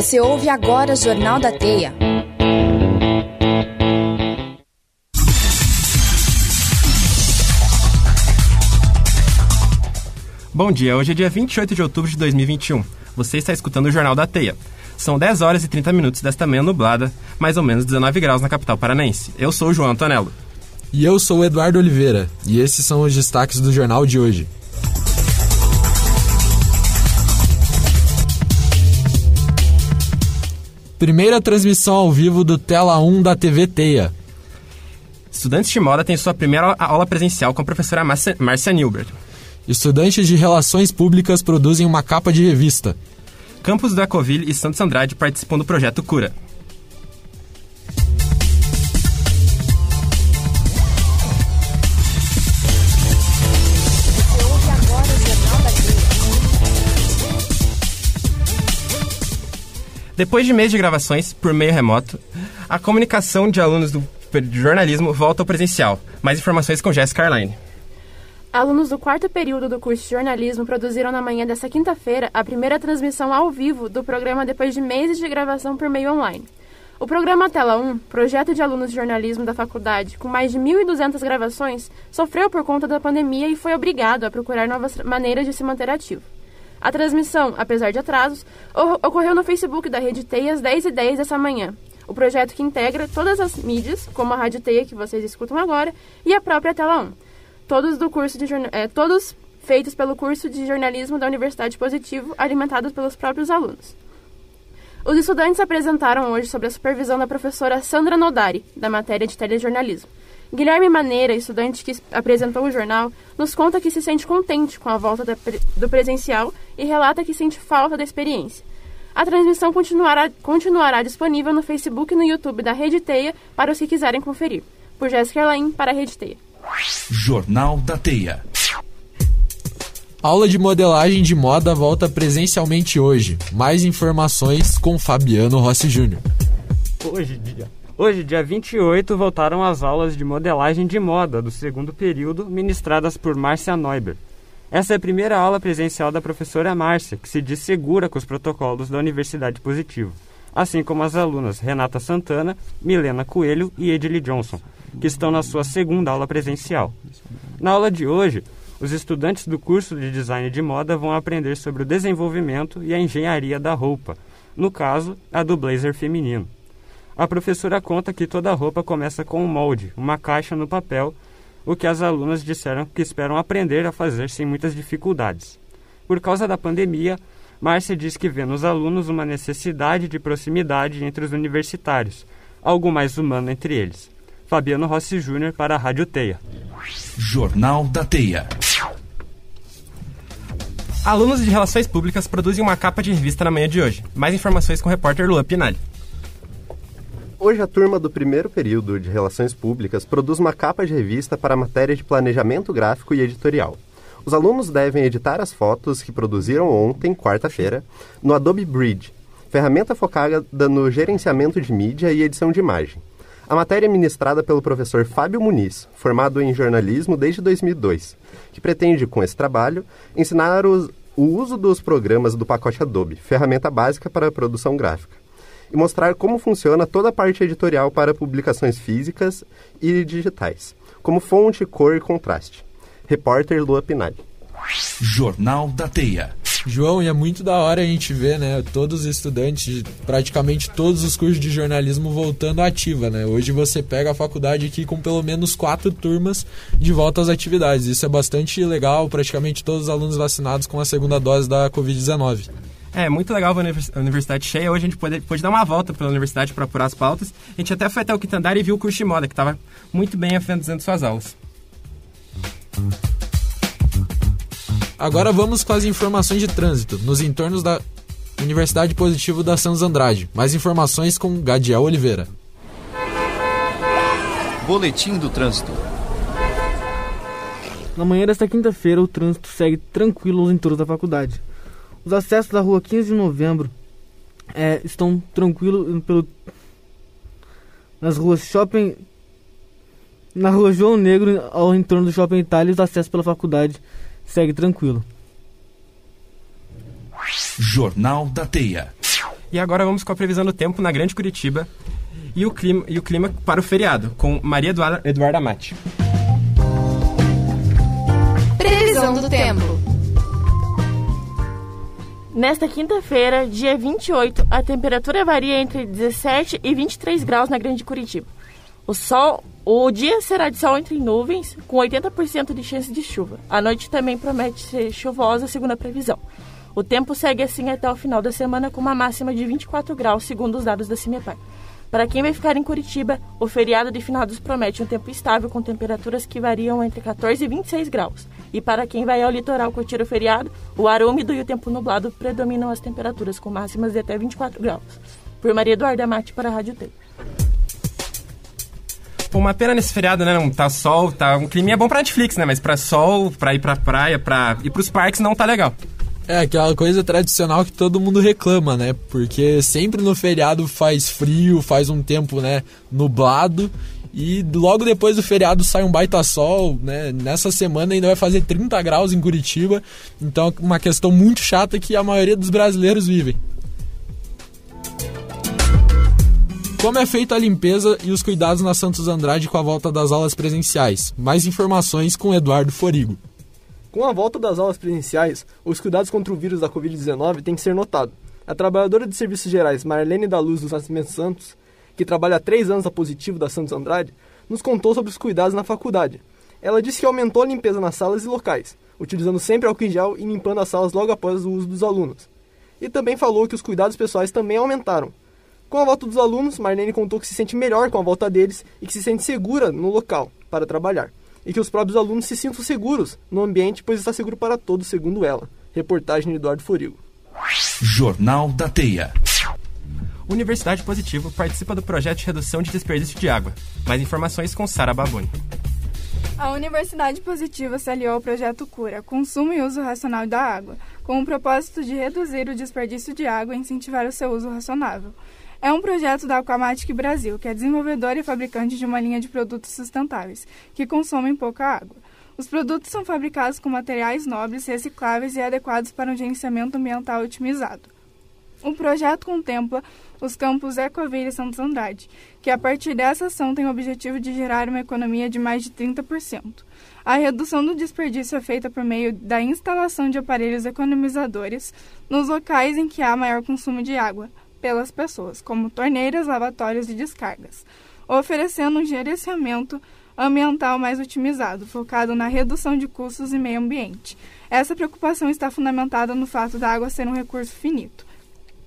Você ouve agora o Jornal da Teia. Bom dia, hoje é dia 28 de outubro de 2021. Você está escutando o Jornal da Teia. São 10 horas e 30 minutos desta manhã nublada, mais ou menos 19 graus na capital paranaense. Eu sou o João Antonello. E eu sou o Eduardo Oliveira, e esses são os destaques do jornal de hoje. Primeira transmissão ao vivo do Tela 1 da TV Teia. Estudantes de moda têm sua primeira aula presencial com a professora Márcia Nilbert. Estudantes de Relações Públicas produzem uma capa de revista. Campos da Coville e Santos Andrade participam do projeto Cura. Depois de meses de gravações por meio remoto, a comunicação de alunos do jornalismo volta ao presencial. Mais informações com Jéssica Arline. Alunos do quarto período do curso de jornalismo produziram na manhã desta quinta-feira a primeira transmissão ao vivo do programa depois de meses de gravação por meio online. O programa Tela 1, projeto de alunos de jornalismo da faculdade com mais de 1.200 gravações, sofreu por conta da pandemia e foi obrigado a procurar novas maneiras de se manter ativo. A transmissão, apesar de atrasos, ocorreu no Facebook da Rede Teia às 10h10 dessa manhã. O projeto que integra todas as mídias, como a Rádio Teia que vocês escutam agora, e a própria Tela 1 todos do curso de é, todos feitos pelo curso de jornalismo da Universidade Positivo, alimentados pelos próprios alunos. Os estudantes apresentaram hoje sob a supervisão da professora Sandra Nodari, da matéria de telejornalismo. Guilherme Maneira, estudante que apresentou o jornal, nos conta que se sente contente com a volta do presencial e relata que sente falta da experiência. A transmissão continuará, continuará disponível no Facebook e no YouTube da Rede Teia para os que quiserem conferir. Por Jéssica Erlain, para a Rede Teia. Jornal da Teia. Aula de modelagem de moda volta presencialmente hoje. Mais informações com Fabiano Rossi Júnior. Hoje, dia, hoje, dia 28, voltaram as aulas de modelagem de moda do segundo período, ministradas por Márcia Neuber. Essa é a primeira aula presencial da professora Márcia, que se diz segura com os protocolos da Universidade Positivo, assim como as alunas Renata Santana, Milena Coelho e Edile Johnson, que estão na sua segunda aula presencial. Na aula de hoje, os estudantes do curso de design de moda vão aprender sobre o desenvolvimento e a engenharia da roupa, no caso, a do blazer feminino. A professora conta que toda roupa começa com um molde, uma caixa no papel, o que as alunas disseram que esperam aprender a fazer sem muitas dificuldades. Por causa da pandemia, Márcia diz que vê nos alunos uma necessidade de proximidade entre os universitários, algo mais humano entre eles. Fabiano Rossi Júnior para a Rádio Teia. Jornal da Teia. Alunos de Relações Públicas produzem uma capa de revista na manhã de hoje. Mais informações com o repórter Luan Pinali. Hoje a turma do primeiro período de Relações Públicas produz uma capa de revista para a matéria de planejamento gráfico e editorial. Os alunos devem editar as fotos que produziram ontem, quarta-feira, no Adobe Bridge, ferramenta focada no gerenciamento de mídia e edição de imagem. A matéria é ministrada pelo professor Fábio Muniz, formado em jornalismo desde 2002, que pretende, com esse trabalho, ensinar os, o uso dos programas do pacote Adobe, ferramenta básica para a produção gráfica, e mostrar como funciona toda a parte editorial para publicações físicas e digitais, como fonte, cor e contraste. Repórter Lua. Jornal da Teia. João, e é muito da hora a gente ver, né, todos os estudantes, praticamente todos os cursos de jornalismo voltando à ativa, né? Hoje você pega a faculdade aqui com pelo menos quatro turmas de volta às atividades. Isso é bastante legal, praticamente todos os alunos vacinados com a segunda dose da Covid-19. É, muito legal a universidade cheia. Hoje a gente pôde, pôde dar uma volta pela universidade para apurar as pautas. A gente até foi até o Quitandar e viu o curso de moda, que estava muito bem afinalizando suas aulas. Agora vamos com as informações de trânsito nos entornos da Universidade Positivo da Santos Andrade. Mais informações com Gadiel Oliveira. Boletim do Trânsito. Na manhã desta quinta-feira, o trânsito segue tranquilo nos entornos da faculdade. Os acessos da rua 15 de novembro é, estão tranquilos pelo, nas ruas Shopping. Na rua João Negro, ao entorno do Shopping Itália, os acessos pela faculdade segue tranquilo. Jornal da Teia. E agora vamos com a previsão do tempo na Grande Curitiba e o clima, e o clima para o feriado, com Maria Eduarda, Eduarda Amati. Previsão do tempo. Nesta quinta-feira, dia 28, a temperatura varia entre 17 e 23 graus na Grande Curitiba. O sol, o dia será de sol entre nuvens, com 80% de chance de chuva. A noite também promete ser chuvosa, segundo a previsão. O tempo segue assim até o final da semana com uma máxima de 24 graus, segundo os dados da CIMEPAR. Para quem vai ficar em Curitiba, o feriado de finados promete um tempo estável com temperaturas que variam entre 14 e 26 graus. E para quem vai ao litoral curtir o feriado, o ar úmido e o tempo nublado predominam as temperaturas com máximas de até 24 graus. Por Maria Eduarda Mate para a Rádio T. Pô, uma pena nesse feriado, né? Não tá sol, tá um clima bom pra Netflix, né? Mas pra sol, pra ir pra praia, pra ir pros parques não tá legal. É aquela coisa tradicional que todo mundo reclama, né? Porque sempre no feriado faz frio, faz um tempo, né, nublado e logo depois do feriado sai um baita sol, né? Nessa semana ainda vai fazer 30 graus em Curitiba. Então é uma questão muito chata que a maioria dos brasileiros vivem. Como é feita a limpeza e os cuidados na Santos Andrade com a volta das aulas presenciais? Mais informações com Eduardo Forigo. Com a volta das aulas presenciais, os cuidados contra o vírus da Covid-19 têm que ser notados. A trabalhadora de serviços gerais Marlene da Luz dos Nascimentos Santos, que trabalha há três anos a positivo da Santos Andrade, nos contou sobre os cuidados na faculdade. Ela disse que aumentou a limpeza nas salas e locais, utilizando sempre álcool em gel e limpando as salas logo após o uso dos alunos. E também falou que os cuidados pessoais também aumentaram. Com a volta dos alunos, Marlene contou que se sente melhor com a volta deles e que se sente segura no local para trabalhar. E que os próprios alunos se sintam seguros no ambiente, pois está seguro para todos, segundo ela. Reportagem de Eduardo Forigo. Jornal da Teia. Universidade Positivo participa do projeto de redução de desperdício de água. Mais informações com Sara Baboni. A Universidade Positiva se aliou ao projeto Cura, Consumo e Uso Racional da Água, com o propósito de reduzir o desperdício de água e incentivar o seu uso racionável. É um projeto da Aquamatic Brasil, que é desenvolvedora e fabricante de uma linha de produtos sustentáveis, que consomem pouca água. Os produtos são fabricados com materiais nobres, recicláveis e adequados para um gerenciamento ambiental otimizado. O projeto contempla os campos Ecoville e Santos Andrade, que a partir dessa ação tem o objetivo de gerar uma economia de mais de 30%. A redução do desperdício é feita por meio da instalação de aparelhos economizadores nos locais em que há maior consumo de água, pelas pessoas, como torneiras, lavatórios e descargas, oferecendo um gerenciamento ambiental mais otimizado, focado na redução de custos e meio ambiente. Essa preocupação está fundamentada no fato da água ser um recurso finito.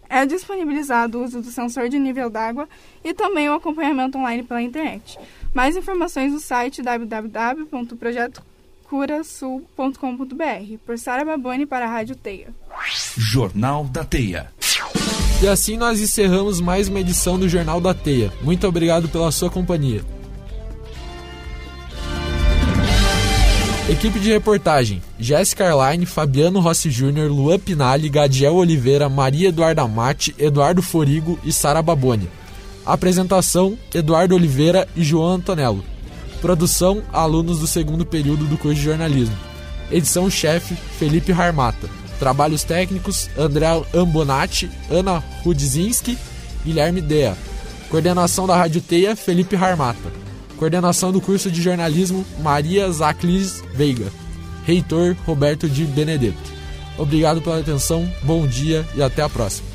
É disponibilizado o uso do sensor de nível d'água e também o acompanhamento online pela internet. Mais informações no site www.projetocurasul.com.br. Por Sara Baboni para a Rádio Teia. Jornal da Teia. E assim nós encerramos mais uma edição do Jornal da Teia. Muito obrigado pela sua companhia. Equipe de reportagem: Jéssica Arline, Fabiano Rossi Júnior, Luan Pinali, Gadiel Oliveira, Maria Eduarda Mate, Eduardo Forigo e Sara Baboni. Apresentação: Eduardo Oliveira e João Antonello. Produção: alunos do segundo período do curso de jornalismo. Edição-chefe: Felipe Harmata. Trabalhos técnicos: André Ambonati, Ana Rudzinski, Guilherme Dea. Coordenação da Rádio Teia: Felipe Harmata. Coordenação do curso de jornalismo: Maria Zaclis Veiga. Reitor: Roberto de Benedetto. Obrigado pela atenção, bom dia e até a próxima.